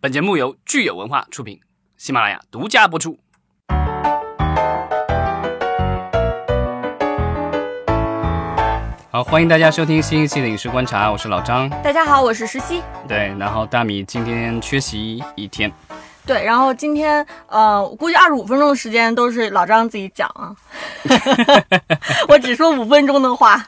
本节目由聚友文化出品，喜马拉雅独家播出。好，欢迎大家收听新一期的《影视观察》，我是老张。大家好，我是石溪。对，然后大米今天缺席一天。对，然后今天呃，我估计二十五分钟的时间都是老张自己讲啊，我只说五分钟的话。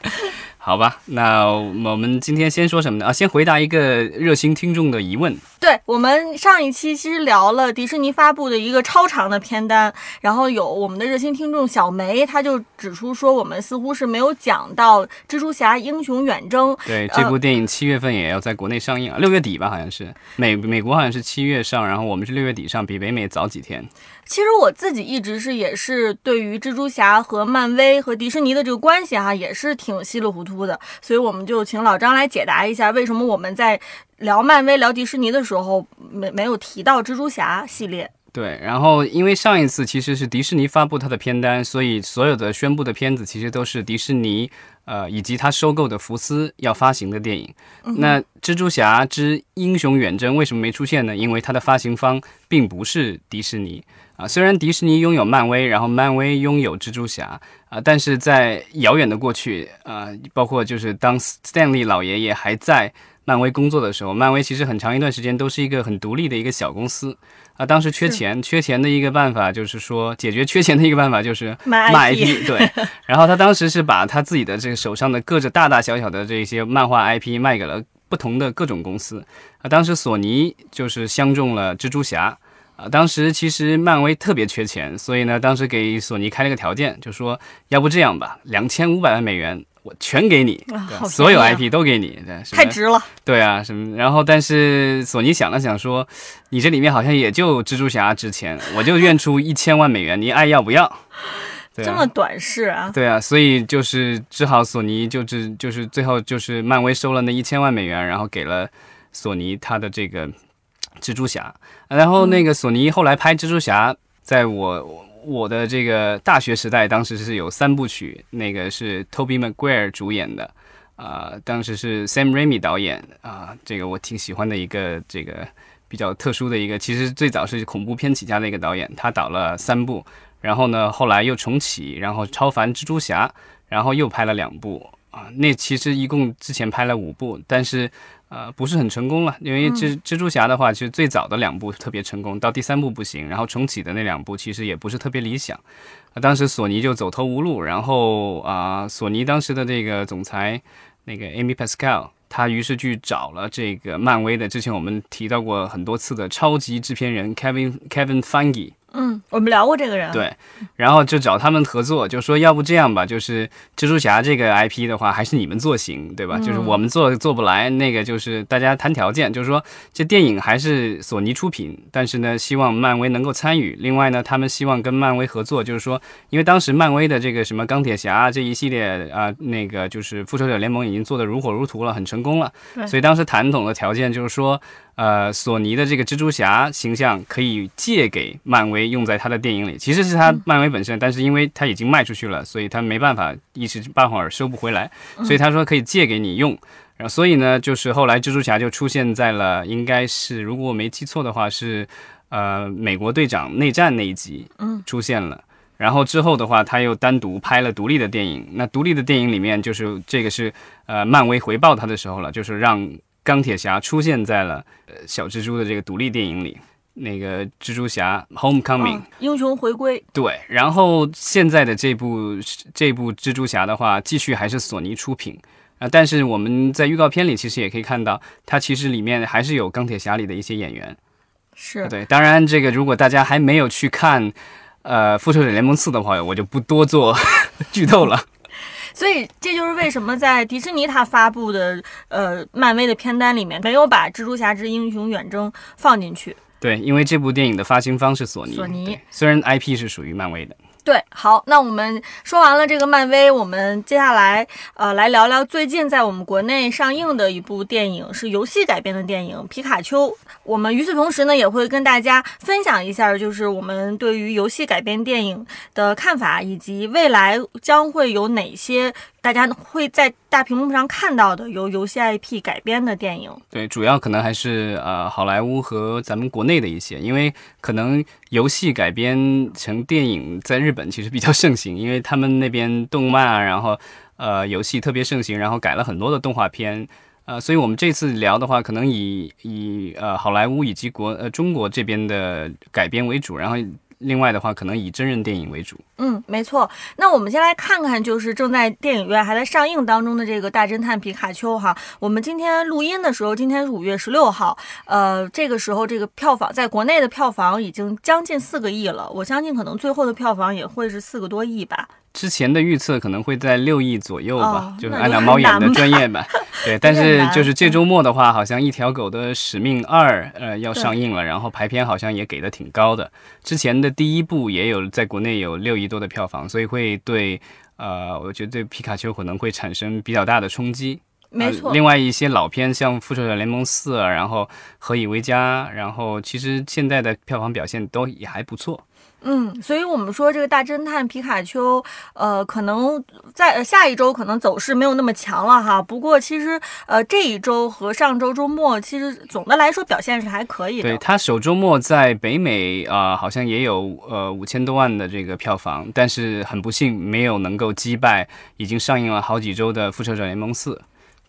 好吧，那我们今天先说什么呢？啊，先回答一个热心听众的疑问。对我们上一期其实聊了迪士尼发布的一个超长的片单，然后有我们的热心听众小梅，他就指出说我们似乎是没有讲到《蜘蛛侠：英雄远征》。对，这部电影七月份也要在国内上映啊，六月底吧，好像是美美国好像是七月上，然后我们是六月底上，比北美早几天。其实我自己一直是也是对于蜘蛛侠和漫威和迪士尼的这个关系哈，也是挺稀里糊涂的，所以我们就请老张来解答一下，为什么我们在聊漫威、聊迪士尼的时候没没有提到蜘蛛侠系列。对，然后因为上一次其实是迪士尼发布它的片单，所以所有的宣布的片子其实都是迪士尼呃以及它收购的福斯要发行的电影。那蜘蛛侠之英雄远征为什么没出现呢？因为它的发行方并不是迪士尼。啊，虽然迪士尼拥有漫威，然后漫威拥有蜘蛛侠啊，但是在遥远的过去啊，包括就是当 Stanley 老爷爷还在漫威工作的时候，漫威其实很长一段时间都是一个很独立的一个小公司啊。当时缺钱，缺钱的一个办法就是说解决缺钱的一个办法就是卖 IP，对。然后他当时是把他自己的这个手上的各着大大小小的这些漫画 IP 卖给了不同的各种公司啊。当时索尼就是相中了蜘蛛侠。啊，当时其实漫威特别缺钱，所以呢，当时给索尼开了个条件，就说要不这样吧，两千五百万美元我全给你，所有 IP 都给你，对，太值了。对啊，什么？然后但是索尼想了想说，你这里面好像也就蜘蛛侠值钱，我就愿出一千万美元，你爱要不要？这么短视啊？对啊，所以就是只好索尼就是就是最后就是漫威收了那一千万美元，然后给了索尼他的这个。蜘蛛侠，然后那个索尼后来拍蜘蛛侠，在我我的这个大学时代，当时是有三部曲，那个是 Toby Maguire 主演的，啊，当时是 Sam Raimi 导演，啊，这个我挺喜欢的一个这个比较特殊的一个，其实最早是恐怖片起家的一个导演，他导了三部，然后呢，后来又重启，然后超凡蜘蛛侠，然后又拍了两部，啊，那其实一共之前拍了五部，但是。呃，不是很成功了，因为蜘蜘蛛侠的话，其实最早的两部特别成功，到第三部不行，然后重启的那两部其实也不是特别理想，啊，当时索尼就走投无路，然后啊，索尼当时的这个总裁那个 Amy Pascal，他于是去找了这个漫威的，之前我们提到过很多次的超级制片人 Kevin Kevin Feige。嗯，我们聊过这个人。对，然后就找他们合作，就说要不这样吧，就是蜘蛛侠这个 IP 的话，还是你们做行，对吧？就是我们做做不来，那个就是大家谈条件，就是说这电影还是索尼出品，但是呢，希望漫威能够参与。另外呢，他们希望跟漫威合作，就是说，因为当时漫威的这个什么钢铁侠这一系列啊，那个就是复仇者联盟已经做得如火如荼了，很成功了，所以当时谈妥的条件就是说。呃，索尼的这个蜘蛛侠形象可以借给漫威用在他的电影里，其实是他漫威本身，但是因为他已经卖出去了，所以他没办法一时半会儿收不回来，所以他说可以借给你用。然后所以呢，就是后来蜘蛛侠就出现在了，应该是如果我没记错的话是，呃，美国队长内战那一集，嗯，出现了。然后之后的话，他又单独拍了独立的电影。那独立的电影里面，就是这个是呃，漫威回报他的时候了，就是让。钢铁侠出现在了呃小蜘蛛的这个独立电影里，那个蜘蛛侠 Homecoming 英雄回归。对，然后现在的这部这部蜘蛛侠的话，继续还是索尼出品。啊，但是我们在预告片里其实也可以看到，它其实里面还是有钢铁侠里的一些演员，是。对，当然这个如果大家还没有去看呃复仇者联盟四的话，我就不多做 剧透了。所以这就是为什么在迪士尼它发布的呃漫威的片单里面没有把《蜘蛛侠之英雄远征》放进去。对，因为这部电影的发行方是索尼。索尼虽然 IP 是属于漫威的。对，好，那我们说完了这个漫威，我们接下来呃来聊聊最近在我们国内上映的一部电影，是游戏改编的电影《皮卡丘》。我们与此同时呢，也会跟大家分享一下，就是我们对于游戏改编电影的看法，以及未来将会有哪些大家会在大屏幕上看到的由游戏 IP 改编的电影。对，主要可能还是呃好莱坞和咱们国内的一些，因为可能游戏改编成电影在日本其实比较盛行，因为他们那边动漫啊，然后呃游戏特别盛行，然后改了很多的动画片。呃，所以我们这次聊的话，可能以以呃好莱坞以及国呃中国这边的改编为主，然后另外的话，可能以真人电影为主。嗯，没错。那我们先来看看，就是正在电影院还在上映当中的这个《大侦探皮卡丘》哈。我们今天录音的时候，今天是五月十六号，呃，这个时候这个票房在国内的票房已经将近四个亿了。我相信可能最后的票房也会是四个多亿吧。之前的预测可能会在六亿左右吧，哦就是按照猫眼的专业版。对，但是就是这周末的话，好像《一条狗的使命二》呃要上映了，然后排片好像也给的挺高的。之前的第一部也有在国内有六亿多的票房，所以会对呃，我觉得对皮卡丘可能会产生比较大的冲击。呃没错。另外一些老片，像《复仇者联盟四》，啊然后《何以为家》，然后其实现在的票房表现都也还不错。嗯，所以我们说这个大侦探皮卡丘，呃，可能在下一周可能走势没有那么强了哈。不过其实呃这一周和上周周末，其实总的来说表现是还可以的。对它首周末在北美啊、好像也有呃五千多万的这个票房，但是很不幸没有能够击败已经上映了好几周的《复仇者联盟四》。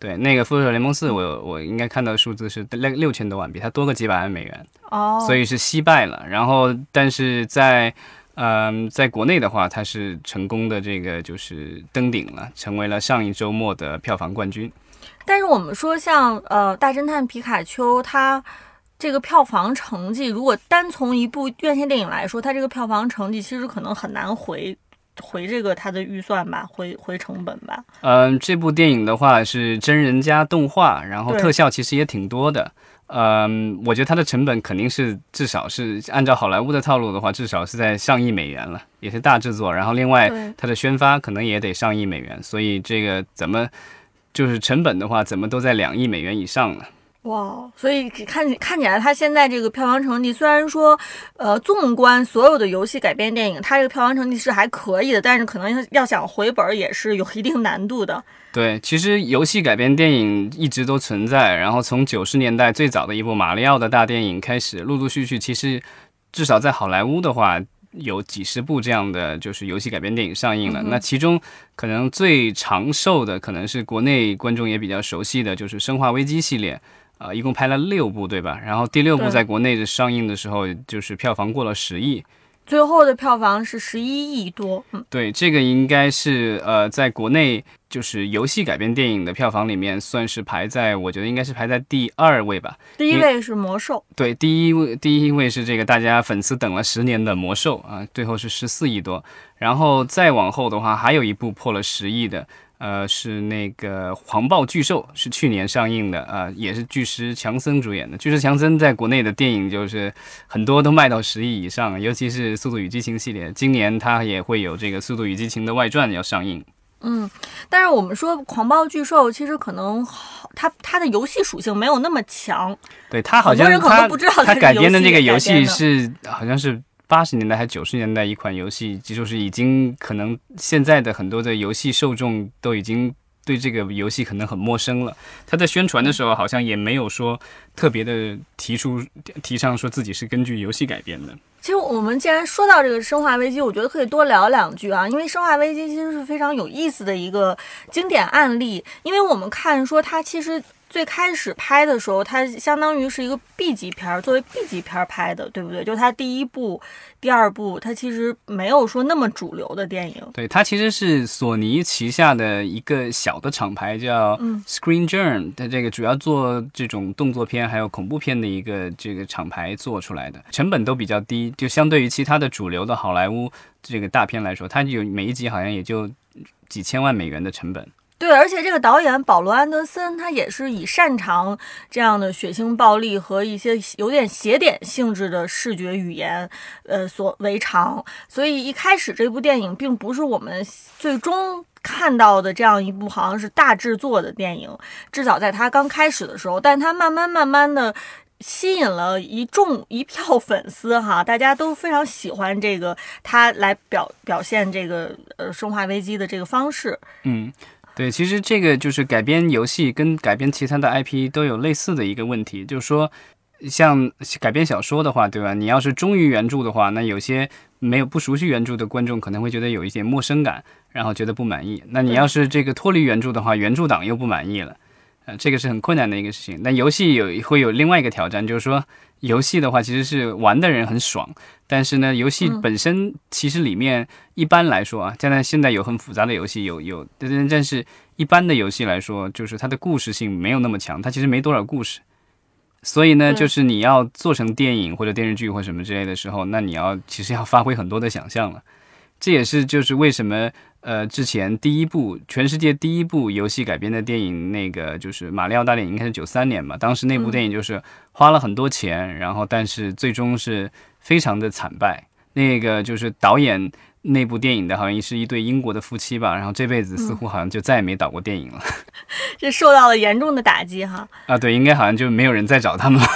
对，那个《复仇者联盟四》，我我应该看到的数字是六六千多万，比它多个几百万美元，哦，所以是惜败了。然后，但是在嗯、在国内的话，它是成功的这个就是登顶了，成为了上一周末的票房冠军。但是我们说像呃大侦探皮卡丘它。这个票房成绩，如果单从一部院线电影来说，它这个票房成绩其实可能很难回回这个它的预算吧，回回成本吧。嗯，这部电影的话是真人加动画，然后特效其实也挺多的。嗯，我觉得它的成本肯定是至少是按照好莱坞的套路的话，至少是在上亿美元了，也是大制作。然后另外它的宣发可能也得上亿美元，所以这个怎么就是成本的话，怎么都在两亿美元以上了。哇，所以看起看起来，它现在这个票房成绩虽然说，呃，纵观所有的游戏改编电影，它这个票房成绩是还可以的，但是可能要要想回本儿也是有一定难度的。对，其实游戏改编电影一直都存在，然后从九十年代最早的一部马里奥的大电影开始，陆陆续续，其实至少在好莱坞的话，有几十部这样的就是游戏改编电影上映了。嗯那其中可能最长寿的，可能是国内观众也比较熟悉的，就是《生化危机》系列。啊、一共拍了六部，对吧？然后第六部在国内的上映的时候，就是票房过了十亿，最后的票房是十一亿多，嗯，对，这个应该是呃，在国内就是游戏改编电影的票房里面，算是排在我觉得应该是排在第二位吧。第一位是魔兽，对，第一位第一位是这个大家粉丝等了十年的魔兽啊，最后是十四亿多。然后再往后的话，还有一部破了十亿的，呃，是那个《狂暴巨兽》，是去年上映的啊、也是巨石强森主演的。巨石强森在国内的电影就是很多都卖到十亿以上，尤其是《速度与激情》系列，今年它也会有这个《速度与激情》的外传要上映。嗯，但是我们说狂暴巨兽其实可能好，它它的游戏属性没有那么强，对它好像很多人可能他不知道它改编的那个游游戏是好像是八十年代还是九十年代一款游戏，就是已经可能现在的很多的游戏受众都已经对这个游戏可能很陌生了。他在宣传的时候好像也没有说特别的提出提倡说自己是根据游戏改编的。其实我们既然说到这个《生化危机》，我觉得可以多聊两句啊，因为《生化危机》其实是非常有意思的一个经典案例。因为我们看说它其实最开始拍的时候，它相当于是一个 B 级片儿，作为 B 级片儿拍的，对不对？就它第一部、第二部，它其实没有说那么主流的电影。对，它其实是索尼旗下的一个小的厂牌，叫嗯 Screen Gems，它这个主要做这种动作片还有恐怖片的一个这个厂牌做出来的，成本都比较低，就相对于其他的主流的好莱坞这个大片来说，它有每一集好像也就几千万美元的成本。对，而且这个导演保罗·安德森，他也是以擅长这样的血腥暴力和一些有点邪典性质的视觉语言，呃，所为常。所以一开始这部电影并不是我们最终看到的这样一部好像是大制作的电影，至少在它刚开始的时候，但它慢慢慢慢的。吸引了一众一票粉丝哈，大家都非常喜欢这个他来表表现这个呃《生化危机》的这个方式。嗯，对，其实这个就是改编游戏跟改编其他的 IP 都有类似的一个问题，就是说，像改编小说的话，对吧？你要是忠于原著的话，那有些没有不熟悉原著的观众可能会觉得有一点陌生感，然后觉得不满意。那你要是这个脱离原著的话，原著党又不满意了，呃，这个是很困难的一个事情。那游戏有会有另外一个挑战，就是说，游戏的话其实是玩的人很爽，但是呢，游戏本身其实里面一般来说啊，现在现在有很复杂的游戏，有有，但但是一般的游戏来说，就是它的故事性没有那么强，它其实没多少故事。所以呢，就是你要做成电影或者电视剧或什么之类的时候，那你要其实要发挥很多的想象了。这也是就是为什么呃之前第一部全世界第一部游戏改编的电影，那个就是《马里奥大电影》应该是九三年吧，当时那部电影就是花了很多钱，然后但是最终是非常的惨败。那个就是导演那部电影的好像是一对英国的夫妻吧，然后这辈子似乎好像就再也没导过电影了。这受到了严重的打击哈。啊，对，应该好像就没有人再找他们了。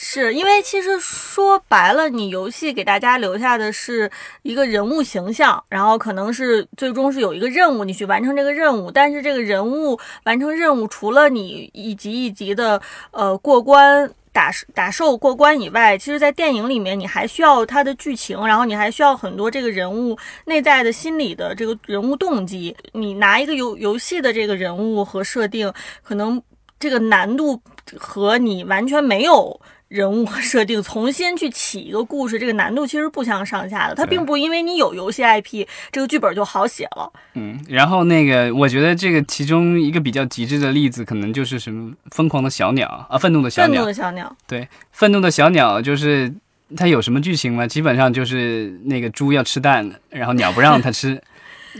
是因为其实说白了，你游戏给大家留下的是一个人物形象，然后可能是最终是有一个任务，你去完成这个任务。但是这个人物完成任务，除了你一级一级的呃过关。打打兽过关以外，其实，在电影里面，你还需要它的剧情，然后你还需要很多这个人物内在的心理的这个人物动机。你拿一个游游戏的这个人物和设定，可能这个难度和你完全没有。人物设定重新去起一个故事，这个难度其实不相上下的。它并不因为你有游戏 IP，这个剧本就好写了。嗯，然后那个，我觉得这个其中一个比较极致的例子，可能就是什么疯狂的小鸟啊，愤怒的小鸟。愤怒的小鸟。对，愤怒的小鸟就是它有什么剧情吗？基本上就是那个猪要吃蛋，然后鸟不让它吃。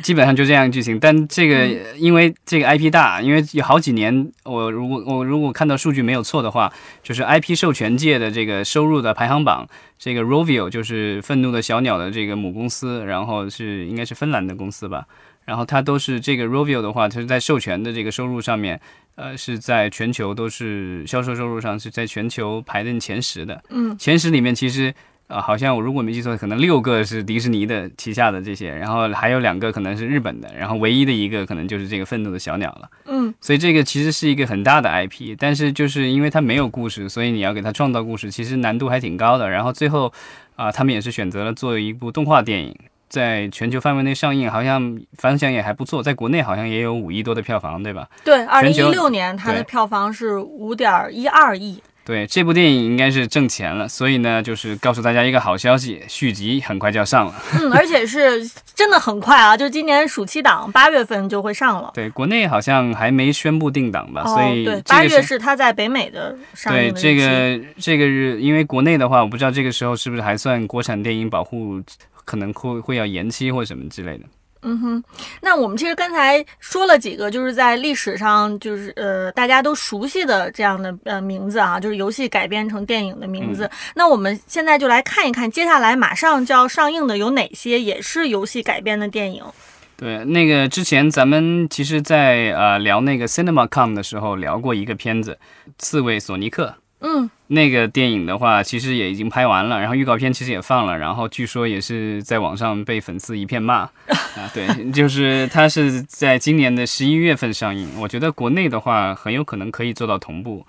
基本上就这样剧情，但这个因为这个 IP 大，因为有好几年，我如果我如果看到数据没有错的话，就是 IP 授权界的这个收入的排行榜，这个 Rovio 就是愤怒的小鸟的这个母公司，然后是应该是芬兰的公司吧，然后它都是这个 Rovio 的话，它是在授权的这个收入上面，呃，是在全球都是销售收入上是在全球排进前十的，嗯，前十里面其实。啊，好像我如果没记错，可能六个是迪士尼的旗下的这些，然后还有两个可能是日本的，然后唯一的一个可能就是这个愤怒的小鸟了。嗯，所以这个其实是一个很大的 IP，但是就是因为它没有故事，所以你要给它创造故事，其实难度还挺高的。然后最后啊，他们也是选择了做一部动画电影，在全球范围内上映，好像反响也还不错，在国内好像也有五亿多的票房，对吧？对，二零一六年它的票房是五点一二亿。对，这部电影应该是挣钱了，所以呢，就是告诉大家一个好消息，续集很快就要上了。嗯，而且是真的很快啊，就今年暑期档八月份就会上了。对，国内好像还没宣布定档吧，所以哦、对，八月是是它在北美的上对映的这个这个是因为国内的话，我不知道这个时候是不是还算国产电影保护，可能会会要延期或什么之类的。嗯哼，那我们其实刚才说了几个，就是在历史上就是呃大家都熟悉的这样的呃名字啊，就是游戏改编成电影的名字。那我们现在就来看一看，接下来马上就要上映的有哪些也是游戏改编的电影。对，那个之前咱们其实在，呃聊那个 CinemaCon 的时候聊过一个片子《刺猬索尼克》。嗯，那个电影的话，其实也已经拍完了，然后预告片其实也放了，然后据说也是在网上被粉丝一片骂 啊。对，就是它是在今年的十一月份上映，我觉得国内的话很有可能可以做到同步。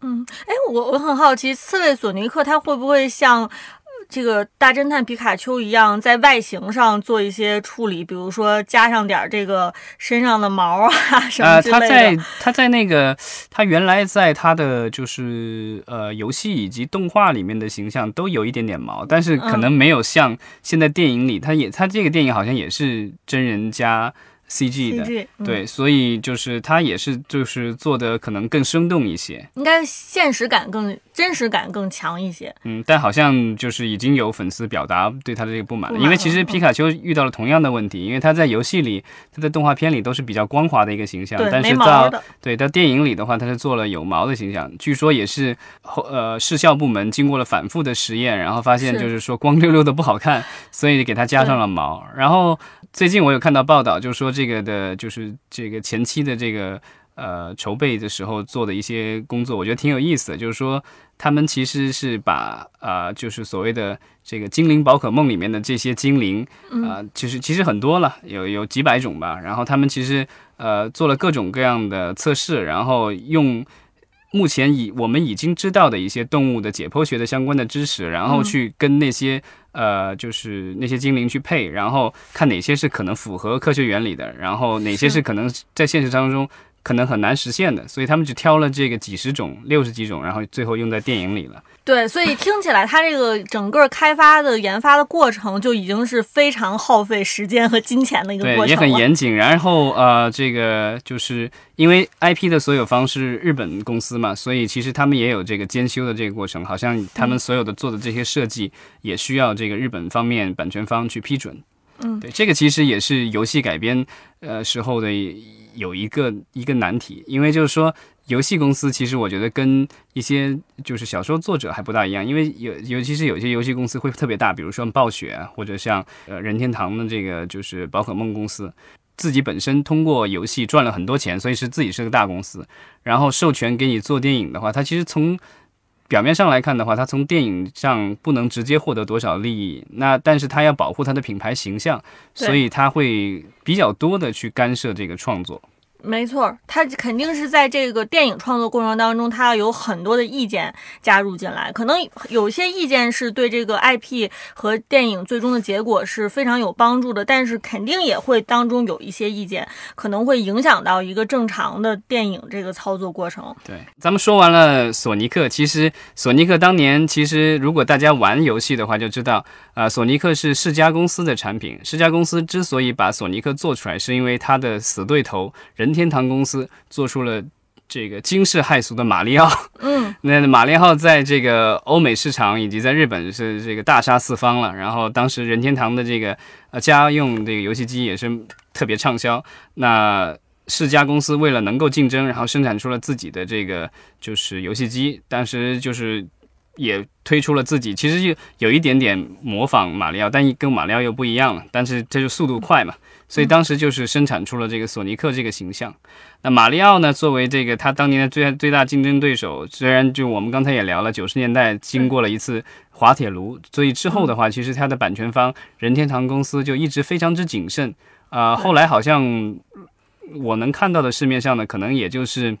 嗯哎，我我很好奇，刺猬索尼克它会不会像呃这个大侦探皮卡丘一样，在外形上做一些处理，比如说加上点儿这个身上的毛啊 什么啊，之类的。他在他在那个他原来在他的就是呃游戏以及动画里面的形象都有一点点毛，但是可能没有像现在电影里，他也他这个电影好像也是真人加 CG 的。CG，嗯对，所以就是它也是就是做的可能更生动一些，应该现实感更真实感更强一些。嗯，但好像就是已经有粉丝表达对他的这个不满了，满因为其实皮卡丘遇到了同样的问题，因为他在游戏里，他在动画片里都是比较光滑的一个形象，但是到。对，到电影里的话，他是做了有毛的形象，据说也是后呃视效部门经过了反复的实验，然后发现就是说光溜溜的不好看，所以给它加上了毛。然后最近我有看到报道，就是说这个的就是这个前期的这个呃筹备的时候做的一些工作，我觉得挺有意思的。就是说，他们其实是把啊，就是所谓的这个精灵宝可梦里面的这些精灵啊，其实其实很多了，有有几百种吧。然后他们其实呃做了各种各样的测试，然后用。目前已我们已经知道的一些动物的解剖学的相关的知识，然后去跟那些呃，就是那些精灵去配，然后看哪些是可能符合科学原理的，然后哪些是可能在现实当中。可能很难实现的，所以他们只挑了这个几十种、六十几种，然后最后用在电影里了。对，所以听起来它这个整个开发的研发的过程就已经是非常耗费时间和金钱的一个过程对，也很严谨。然后呃，这个就是因为 IP 的所有方是日本公司嘛，所以其实他们也有这个监修的这个过程。好像他们所有的做的这些设计也需要这个日本方面版权方去批准。嗯，对，这个其实也是游戏改编呃时候的。有一个一个难题，因为就是说，游戏公司其实我觉得跟一些就是小说作者还不大一样，因为有尤其是有些游戏公司会特别大，比如说暴雪或者像呃任天堂的这个就是宝可梦公司，自己本身通过游戏赚了很多钱，所以是自己是个大公司，然后授权给你做电影的话，它其实从表面上来看的话，它从电影上不能直接获得多少利益，那但是它要保护它的品牌形象，所以它会比较多的去干涉这个创作。没错，他肯定是在这个电影创作过程当中，他要有很多的意见加入进来。可能有些意见是对这个 IP 和电影最终的结果是非常有帮助的，但是肯定也会当中有一些意见，可能会影响到一个正常的电影这个操作过程。对，咱们说完了索尼克，其实索尼克当年其实如果大家玩游戏的话，就知道。啊，索尼克是世嘉公司的产品。世嘉公司之所以把索尼克做出来，是因为它的死对头人任天堂公司做出了这个惊世骇俗的马里奥。嗯，那马里奥在这个欧美市场以及在日本是这个大杀四方了。然后当时任天堂的这个呃家用这个游戏机也是特别畅销。那世嘉公司为了能够竞争，然后生产出了自己的这个就是游戏机，当时就是。也推出了自己，其实就有一点点模仿马里奥，但跟马里奥又不一样了。但是这就速度快嘛，所以当时就是生产出了这个索尼克这个形象。那马里奥呢，作为这个他当年的最最大竞争对手，虽然就我们刚才也聊了，九十年代经过了一次滑铁卢，所以之后的话，其实它的版权方任天堂公司就一直非常之谨慎啊。后来好像我能看到的市面上呢，可能也就是。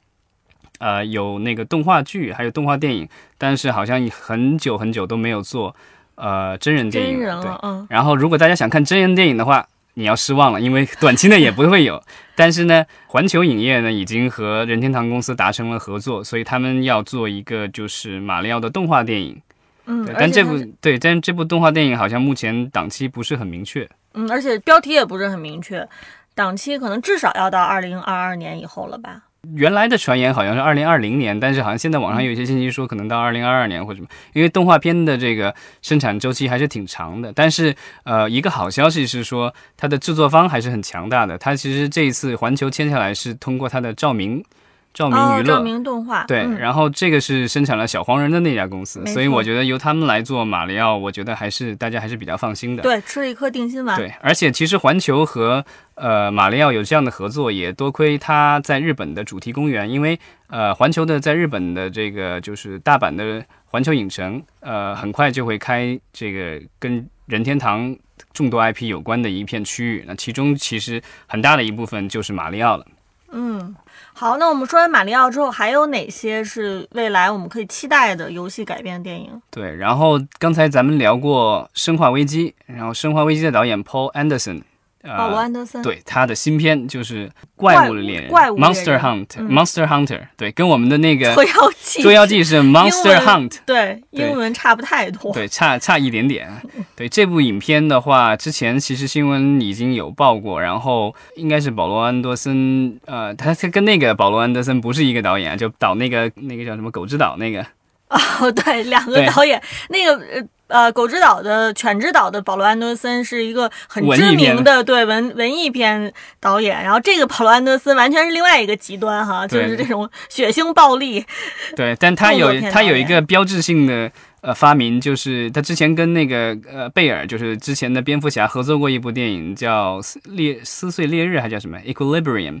呃，有那个动画剧，还有动画电影，但是好像很久很久都没有做呃真人电影。对，嗯。然后，如果大家想看真人电影的话，你要失望了，因为短期内也不会有。但是呢，环球影业呢已经和任天堂公司达成了合作，所以他们要做一个就是马里奥的动画电影。嗯。但这部对，但这部动画电影好像目前档期不是很明确。嗯，而且标题也不是很明确，档期可能至少要到二零二二年以后了吧。原来的传言好像是二零二零年，但是好像现在网上有一些信息说可能到二零二二年或者什么，因为动画片的这个生产周期还是挺长的。但是，呃，一个好消息是说它的制作方还是很强大的。它其实这一次环球签下来是通过它的照明。照明娱乐，照明动画，对，然后这个是生产了小黄人的那家公司，所以我觉得由他们来做马里奥，我觉得还是大家还是比较放心的。对，吃了一颗定心丸。对，而且其实环球和呃马里奥有这样的合作，也多亏他在日本的主题公园，因为呃环球的在日本的这个就是大阪的环球影城，呃很快就会开这个跟任天堂众多 IP 有关的一片区域，那其中其实很大的一部分就是马里奥了。嗯。好，那我们说完马里奥之后，还有哪些是未来我们可以期待的游戏改编电影？对，然后刚才咱们聊过《生化危机》，然后《生化危机》的导演 Paul Anderson。保罗·安德森。对他的新片就是怪物猎人，Monster Hunt，Monster Hunter，对，跟我们的那个 捉妖记，捉妖记是 Monster Hunt，对，英文差不太多，对，差差一点点。对这部影片的话，之前其实新闻已经有报过，然后应该是保罗·安德森，呃，他他跟那个保罗·安德森不是一个导演，就导那个那个叫什么《狗之岛》那个。哦，对，两个导演，那个呃。呃，狗之岛的犬之岛的保罗安德森是一个很知名的对文文艺片导演，然后这个保罗安德森完全是另外一个极端哈，就是这种血腥暴力。对，但他有他有一个标志性的呃发明，就是他之前跟那个呃贝尔，就是之前的蝙蝠侠合作过一部电影叫《撕裂撕碎烈日》，还叫什么《Equilibrium》。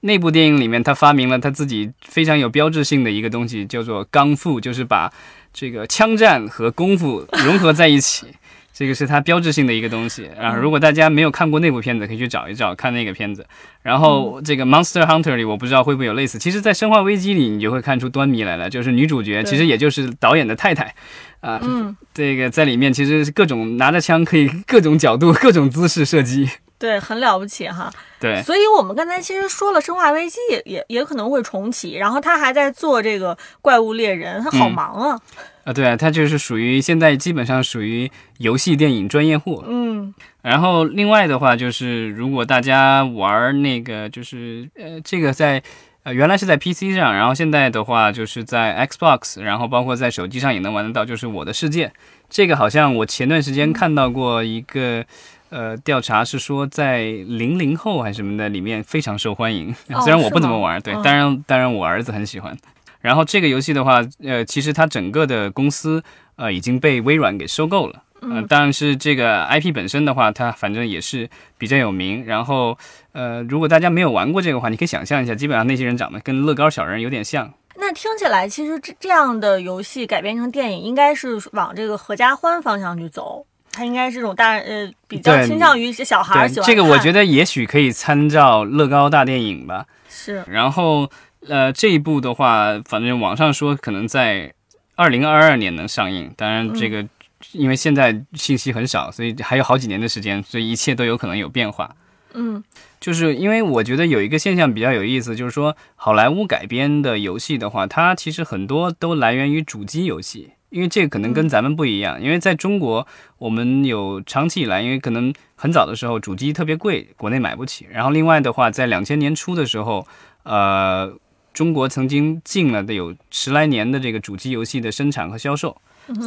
那部电影里面，他发明了他自己非常有标志性的一个东西，叫做钢复，就是把这个枪战和功夫融合在一起。这个是它标志性的一个东西啊！如果大家没有看过那部片子，可以去找一找看那个片子。然后这个《Monster Hunter》里，我不知道会不会有类似。其实，在《生化危机》里，你就会看出端倪来了，就是女主角其实也就是导演的太太啊。嗯，这个在里面其实是各种拿着枪可以各种角度、各种姿势射击。对，很了不起哈。对，所以我们刚才其实说了，《生化危机》也也也可能会重启，然后他还在做这个《怪物猎人》，他好忙啊。啊，对啊，他就是属于现在基本上属于游戏电影专业户。嗯，然后另外的话就是，如果大家玩那个，就是呃，这个在呃原来是在 PC 上，然后现在的话就是在 Xbox，然后包括在手机上也能玩得到，就是《我的世界》。这个好像我前段时间看到过一个呃调查，是说在零零后还是什么的里面非常受欢迎。虽然我不怎么玩，对，当然当然我儿子很喜欢。然后这个游戏的话，呃，其实它整个的公司呃已经被微软给收购了，嗯，当然是这个 IP 本身的话，它反正也是比较有名。然后呃，如果大家没有玩过这个话，你可以想象一下，基本上那些人长得跟乐高小人有点像。那听起来，其实这这样的游戏改编成电影，应该是往这个合家欢方向去走，它应该是这种大呃比较倾向于小孩喜欢。这个我觉得也许可以参照乐高大电影吧。是，然后。呃，这一部的话，反正网上说可能在二零二二年能上映。当然，这个因为现在信息很少，所以还有好几年的时间，所以一切都有可能有变化。嗯，就是因为我觉得有一个现象比较有意思，就是说好莱坞改编的游戏的话，它其实很多都来源于主机游戏，因为这个可能跟咱们不一样。因为在中国，我们有长期以来，因为可能很早的时候主机特别贵，国内买不起。然后另外的话，在两千年初的时候，呃。中国曾经禁了的有十来年的这个主机游戏的生产和销售，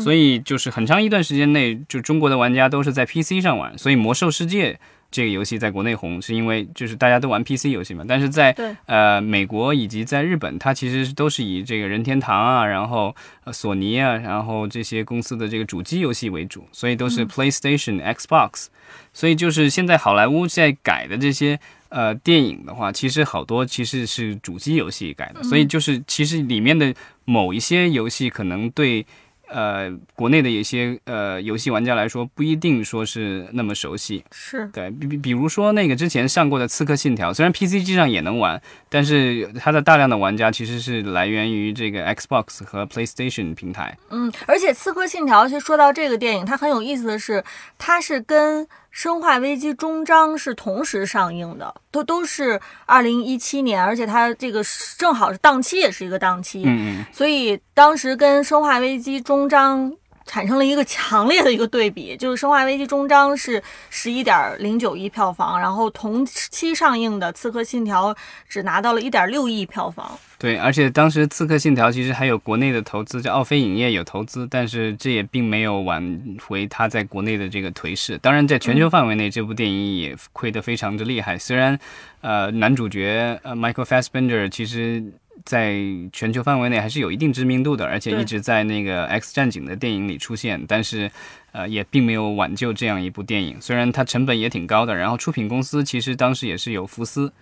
所以就是很长一段时间内，就中国的玩家都是在 PC 上玩。所以《魔兽世界》这个游戏在国内红，是因为就是大家都玩 PC 游戏嘛。但是在呃美国以及在日本，它其实都是以这个任天堂啊，然后索尼啊，然后这些公司的这个主机游戏为主，所以都是 PlayStation、Xbox。所以就是现在好莱坞在改的这些。呃，电影的话，其实好多其实是主机游戏改的，所以就是其实里面的某一些游戏可能对呃国内的一些呃游戏玩家来说不一定说是那么熟悉。是对比比比如说那个之前上过的《刺客信条》，虽然 PC 机上也能玩，但是它的大量的玩家其实是来源于这个 Xbox 和 PlayStation 平台。嗯，而且《刺客信条》其实说到这个电影，它很有意思的是，它是跟。《生化危机：终章》是同时上映的，都都是二零一七年，而且它这个正好是档期，也是一个档期，嗯嗯，所以当时跟《生化危机：终章》。产生了一个强烈的一个对比，就是《生化危机：终章》是十一点零九亿票房，然后同期上映的《刺客信条》只拿到了一点六亿票房。对，而且当时《刺客信条》其实还有国内的投资，叫奥飞影业有投资，但是这也并没有挽回它在国内的这个颓势。当然，在全球范围内，这部电影也亏得非常之厉害。虽然，呃，男主角呃 Michael Fassbender 其实。在全球范围内还是有一定知名度的，而且一直在那个《X 战警》的电影里出现，但是，呃，也并没有挽救这样一部电影。虽然它成本也挺高的，然后出品公司其实当时也是有福斯，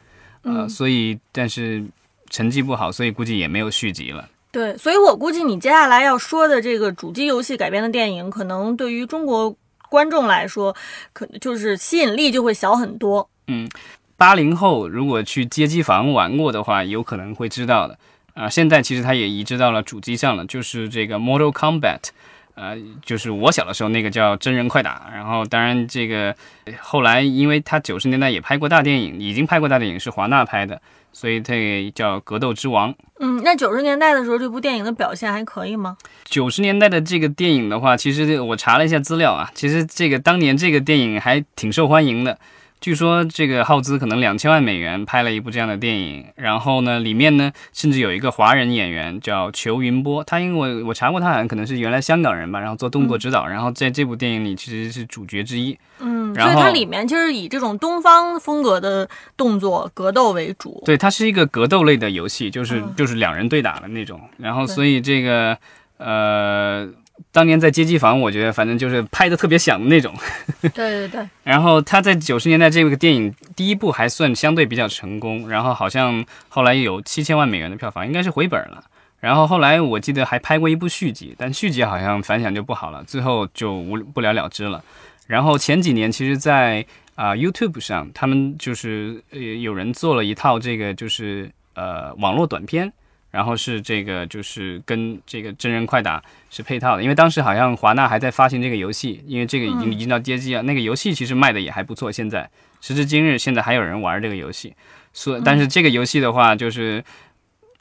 呃，所以但是成绩不好，所以估计也没有续集了。对，所以我估计你接下来要说的这个主机游戏改编的电影，可能对于中国观众来说，可能就是吸引力就会小很多。嗯。八零后如果去街机房玩过的话，有可能会知道的啊。现在其实它也移植到了主机上了，就是这个 Mortal Combat 呃，就是我小的时候那个叫真人快打。然后当然这个后来，因为他九十年代也拍过大电影，已经拍过大电影，是华纳拍的，所以它叫格斗之王。嗯，那九十年代的时候，这部电影的表现还可以吗？九十年代的这个电影的话，其实我查了一下资料啊，其实这个当年这个电影还挺受欢迎的。据说这个耗资可能两千万美元拍了一部这样的电影，然后呢，里面呢甚至有一个华人演员叫裘云波，他因为我查过，他好像可能是原来香港人吧，然后做动作指导，然后在这部电影里其实是主角之一。嗯，所以它里面就是以这种东方风格的动作格斗为主。对，它是一个格斗类的游戏，就是就是两人对打的那种。然后所以这个呃。当年在街机房，我觉得反正就是拍的特别响的那种。对对对。然后他在九十年代这个电影第一部还算相对比较成功，然后好像后来有七千万美元的票房，应该是回本了。然后后来我记得还拍过一部续集，但续集好像反响就不好了，最后就无不了了之了。然后前几年其实，在啊 YouTube 上，他们就是呃有人做了一套这个就是呃网络短片。然后是这个，就是跟这个真人快打是配套的，因为当时好像华纳还在发行这个游戏，因为这个已经已经到街机了。那个游戏其实卖的也还不错，现在时至今日，现在还有人玩这个游戏。所但是这个游戏的话，就是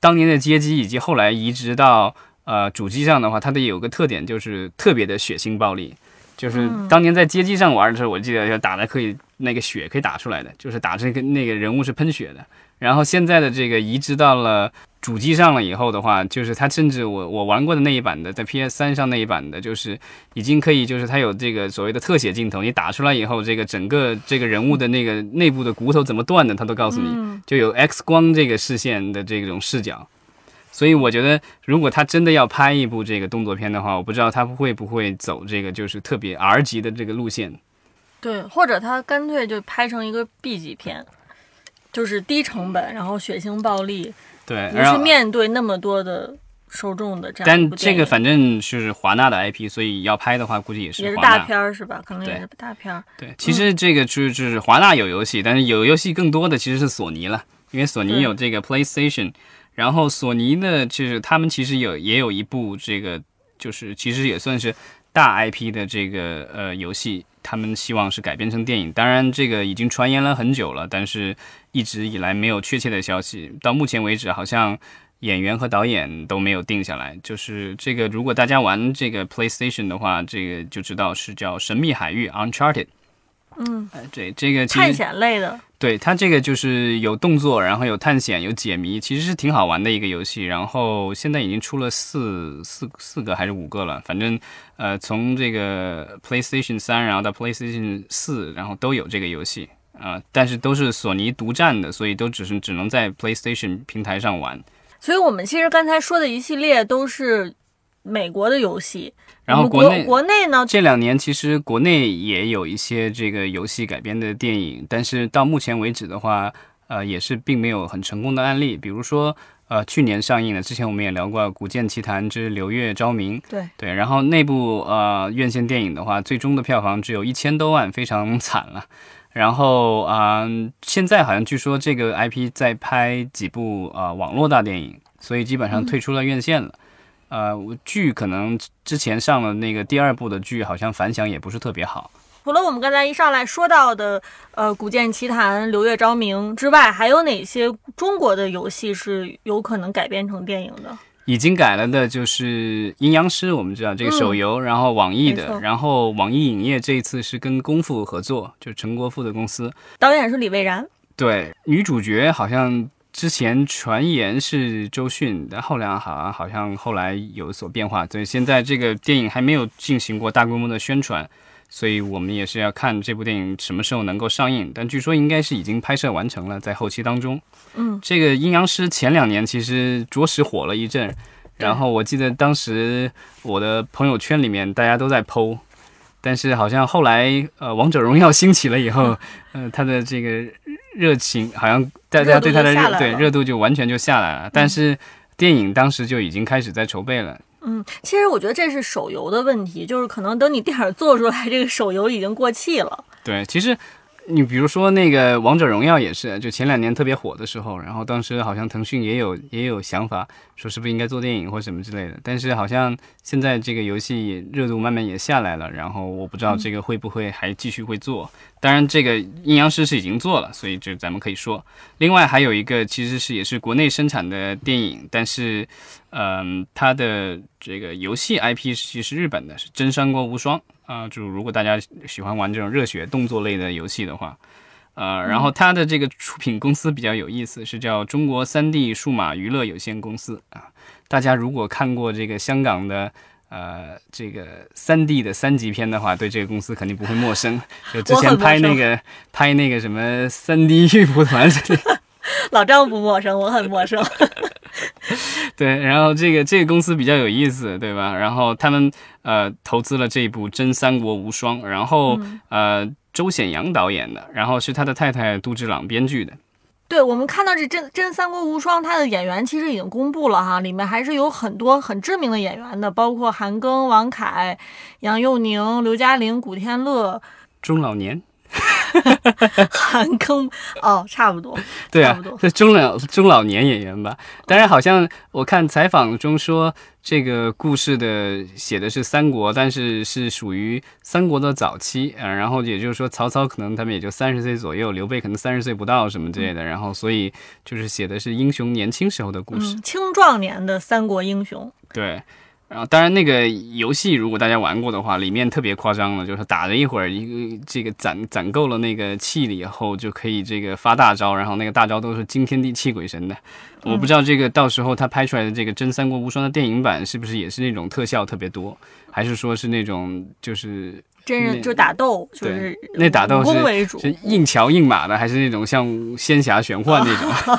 当年的街机以及后来移植到呃主机上的话，它的有个特点就是特别的血腥暴力。就是当年在街机上玩的时候，我记得要打的可以那个血可以打出来的，就是打这个那个人物是喷血的。然后现在的这个移植到了。主机上了以后的话，就是它甚至我我玩过的那一版的，在 PS 三上那一版的，就是已经可以，就是它有这个所谓的特写镜头，你打出来以后，这个整个这个人物的那个内部的骨头怎么断的，它都告诉你，就有 X 光这个视线的这种视角。所以我觉得，如果他真的要拍一部这个动作片的话，我不知道他会不会走这个就是特别 R 级的这个路线。对，或者他干脆就拍成一个 B 级片，就是低成本，然后血腥暴力。对，不是面对那么多的受众的这样。但这个反正是华纳的 IP，所以要拍的话，估计也是也是大片儿是吧？可能也是大片儿。对，其实这个就是就是华纳有游戏，但是有游戏更多的其实是索尼了，因为索尼有这个 PlayStation，然后索尼呢，就是他们其实有也有一部这个，就是其实也算是大 IP 的这个呃游戏。他们希望是改编成电影，当然这个已经传言了很久了，但是一直以来没有确切的消息。到目前为止，好像演员和导演都没有定下来。就是这个，如果大家玩这个 PlayStation 的话，这个就知道是叫《神秘海域》（Uncharted）。嗯，哎，对，这个探险类的。对它这个就是有动作，然后有探险，有解谜，其实是挺好玩的一个游戏。然后现在已经出了四四四个还是五个了，反正呃从这个 PlayStation 三，然后到 PlayStation 四，然后都有这个游戏啊，但是都是索尼独占的，所以都只是只能在 PlayStation 平台上玩。所以我们其实刚才说的一系列都是美国的游戏。然后国内国内呢，这两年其实国内也有一些这个游戏改编的电影，但是到目前为止的话，呃，也是并没有很成功的案例。比如说，呃，去年上映的，之前我们也聊过《古剑奇谭之流月昭明》。对对，然后那部呃院线电影的话，最终的票房只有一千多万，非常 惨了。然后啊，现在好像据说这个 IP 在拍几部呃网络大电影，所以基本上退出了院线了。呃，剧可能之前上了那个第二部的剧，好像反响也不是特别好。除了我们刚才一上来说到的，呃，《古剑奇谭》《流月昭明》之外，还有哪些中国的游戏是有可能改编成电影的？已经改了的就是《阴阳师》，我们知道这个手游，然后网易的，然后网易影业这一次是跟功夫合作，就是陈国富的公司，导演是李蔚然。对，女主角好像。之前传言是周迅，但后来好像好像后来有所变化，所以现在这个电影还没有进行过大规模的宣传，所以我们也是要看这部电影什么时候能够上映。但据说应该是已经拍摄完成了，在后期当中。嗯，这个《阴阳师》前两年其实着实火了一阵，然后我记得当时我的朋友圈里面大家都在剖，但是好像后来呃《王者荣耀》兴起了以后，呃，它的这个。热情好像大家对他的热对热度就完全就下来了，但是电影当时就已经开始在筹备了。嗯，其实我觉得这是手游的问题，就是可能等你电影做出来，这个手游已经过气了。对，其实。你比如说那个王者荣耀也是，就前两年特别火的时候，然后当时好像腾讯也有也有想法，说是不是应该做电影或什么之类的。但是好像现在这个游戏热度慢慢也下来了，然后我不知道这个会不会还继续会做。当然，这个阴阳师是已经做了，所以这咱们可以说。另外还有一个其实是也是国内生产的电影，但是，嗯，它的这个游戏 IP 其实日本的，是《真三国无双》。啊，就如果大家喜欢玩这种热血动作类的游戏的话，呃，然后它的这个出品公司比较有意思，是叫中国三 D 数码娱乐有限公司啊。大家如果看过这个香港的呃这个三 D 的三级片的话，对这个公司肯定不会陌生。就之前拍那个拍那个什么三 D 玉蒲团，老张不陌生，我很陌生。对，然后这个这个公司比较有意思，对吧？然后他们呃投资了这一部《真三国无双》，然后、呃周显阳导演的，然后是他的太太杜志朗编剧的。对我们看到这《真真三国无双》，它的演员其实已经公布了哈，里面还是有很多很知名的演员的，包括韩庚、王凯、杨佑宁、刘嘉玲、古天乐、中老年，韩庚，哦，差不多。对啊中老中老年演员吧？当然，好像我看采访中说，这个故事的写的是三国，但是是属于三国的早期啊、呃然后也就是说，曹操可能他们也就三十岁左右，刘备可能三十岁不到什么之类的。然后，所以就是写的是英雄年轻时候的故事。嗯，青壮年的三国英雄。对，然后当然那个游戏如果大家玩过的话，里面特别夸张了，就是打了一会儿，一个这个攒攒够了那个气了以后，就可以这个发大招，然后那个大招都是惊天地泣鬼神的。我不知道这个到时候他拍出来的这个《真三国无双》的电影版是不是也是那种特效特别多，还是说是那种就是真人就打斗，就对是那打斗。是硬桥硬马的，还是那种像仙侠玄幻那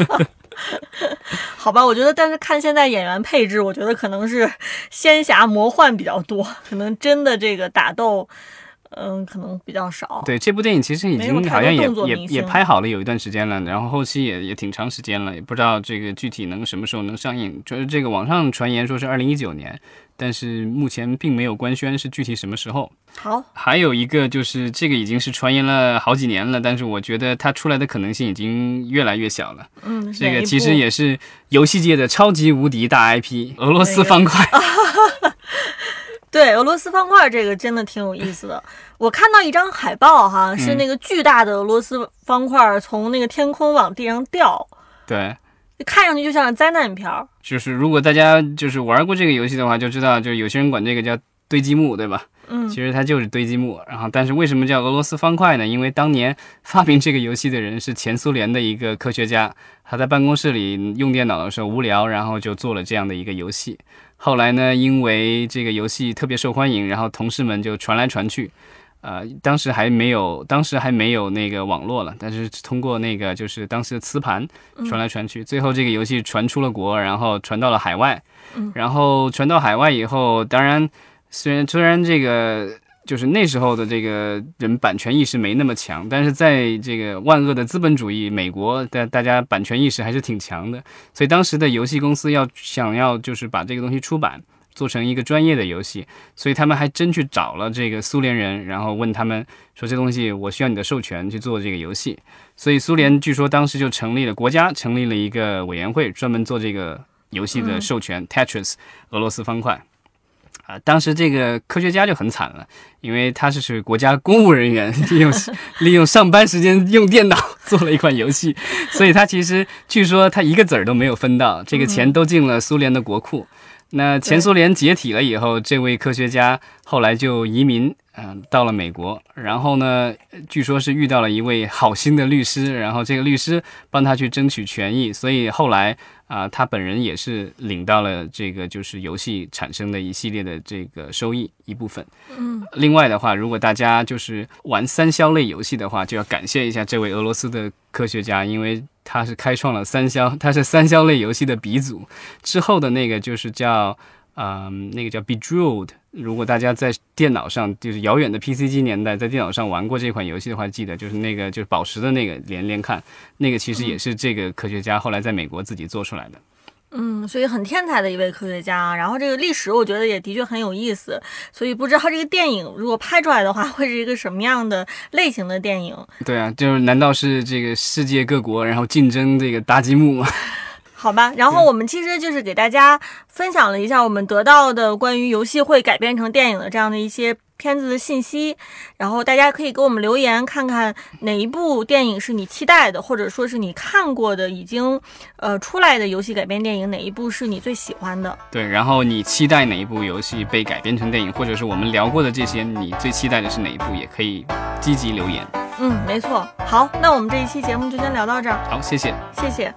种？好吧，我觉得，但是看现在演员配置，我觉得可能是仙侠魔幻比较多，可能真的这个打斗，嗯，可能比较少。对，这部电影其实已经好像也也也拍好了有一段时间了，然后后期也也挺长时间了，也不知道这个具体能什么时候能上映。就是这个网上传言说是二零一九年，但是目前并没有官宣是具体什么时候。好，还有一个就是这个已经是传言了好几年了，但是我觉得它出来的可能性已经越来越小了。嗯，这个其实也是游戏界的超级无敌大 IP—— 俄罗斯方块。对俄罗斯方块这个真的挺有意思的。我看到一张海报哈，是嗯那个巨大的俄罗斯方块从那个天空往地上掉，对，看上去就像灾难片儿。就是如果大家就是玩过这个游戏的话，就知道，就有些人管这个叫堆积木，对吧？嗯其实它就是堆积木。然后，但是为什么叫俄罗斯方块呢？因为当年发明这个游戏的人是前苏联的一个科学家，他在办公室里用电脑的时候无聊，然后就做了这样的一个游戏。后来呢，因为这个游戏特别受欢迎，然后同事们就传来传去。呃，当时还没有，当时还没有那个网络了，但是通过那个就是当时的磁盘传来传去，最后这个游戏传出了国，然后传到了海外，然后传到海外以后，当然虽然虽然这个就是那时候的这个人版权意识没那么强，但是在这个万恶的资本主义美国，大大家版权意识还是挺强的，所以当时的游戏公司要想要就是把这个东西出版。做成一个专业的游戏，所以他们还真去找了这个苏联人，然后问他们说这东西我需要你的授权去做这个游戏。所以苏联据说当时就成立了国家成立了一个委员会，专门做这个游戏的授权、Tetris 俄罗斯方块。啊，当时这个科学家就很惨了，因为他是属于国家公务人员，利用利用上班时间用电脑 做了一款游戏，所以他其实据说他一个子儿都没有分到，这个钱都进了苏联的国库。那前苏联解体了以后，这位科学家后来就移民，嗯、到了美国。然后呢，据说是遇到了一位好心的律师，然后这个律师帮他去争取权益，所以后来啊、他本人也是领到了这个就是游戏产生的一系列的这个收益一部分。嗯，另外的话，如果大家就是玩三消类游戏的话，就要感谢一下这位俄罗斯的科学家，因为他是开创了三消，他是三消类游戏的鼻祖。之后的那个就是叫，嗯，那个叫 Bejeweled。如果大家在电脑上，就是遥远的 PC 机年代，在电脑上玩过这款游戏的话，记得就是那个就是宝石的那个连连看，那个其实也是这个科学家后来在美国自己做出来的。嗯，所以很天才的一位科学家。然后这个历史，我觉得也的确很有意思。所以不知道这个电影如果拍出来的话，会是一个什么样的类型的电影？对啊，就是难道是这个世界各国然后竞争这个搭积木吗？好吧，然后我们其实就是给大家分享了一下我们得到的关于游戏会改编成电影的这样的一些片子的信息，然后大家可以给我们留言，看看哪一部电影是你期待的，或者说是你看过的已经呃出来的游戏改编电影，哪一部是你最喜欢的？对，然后你期待哪一部游戏被改编成电影，或者是我们聊过的这些，你最期待的是哪一部，也可以积极留言。嗯，没错。好，那我们这一期节目就先聊到这儿，好，谢谢。谢谢。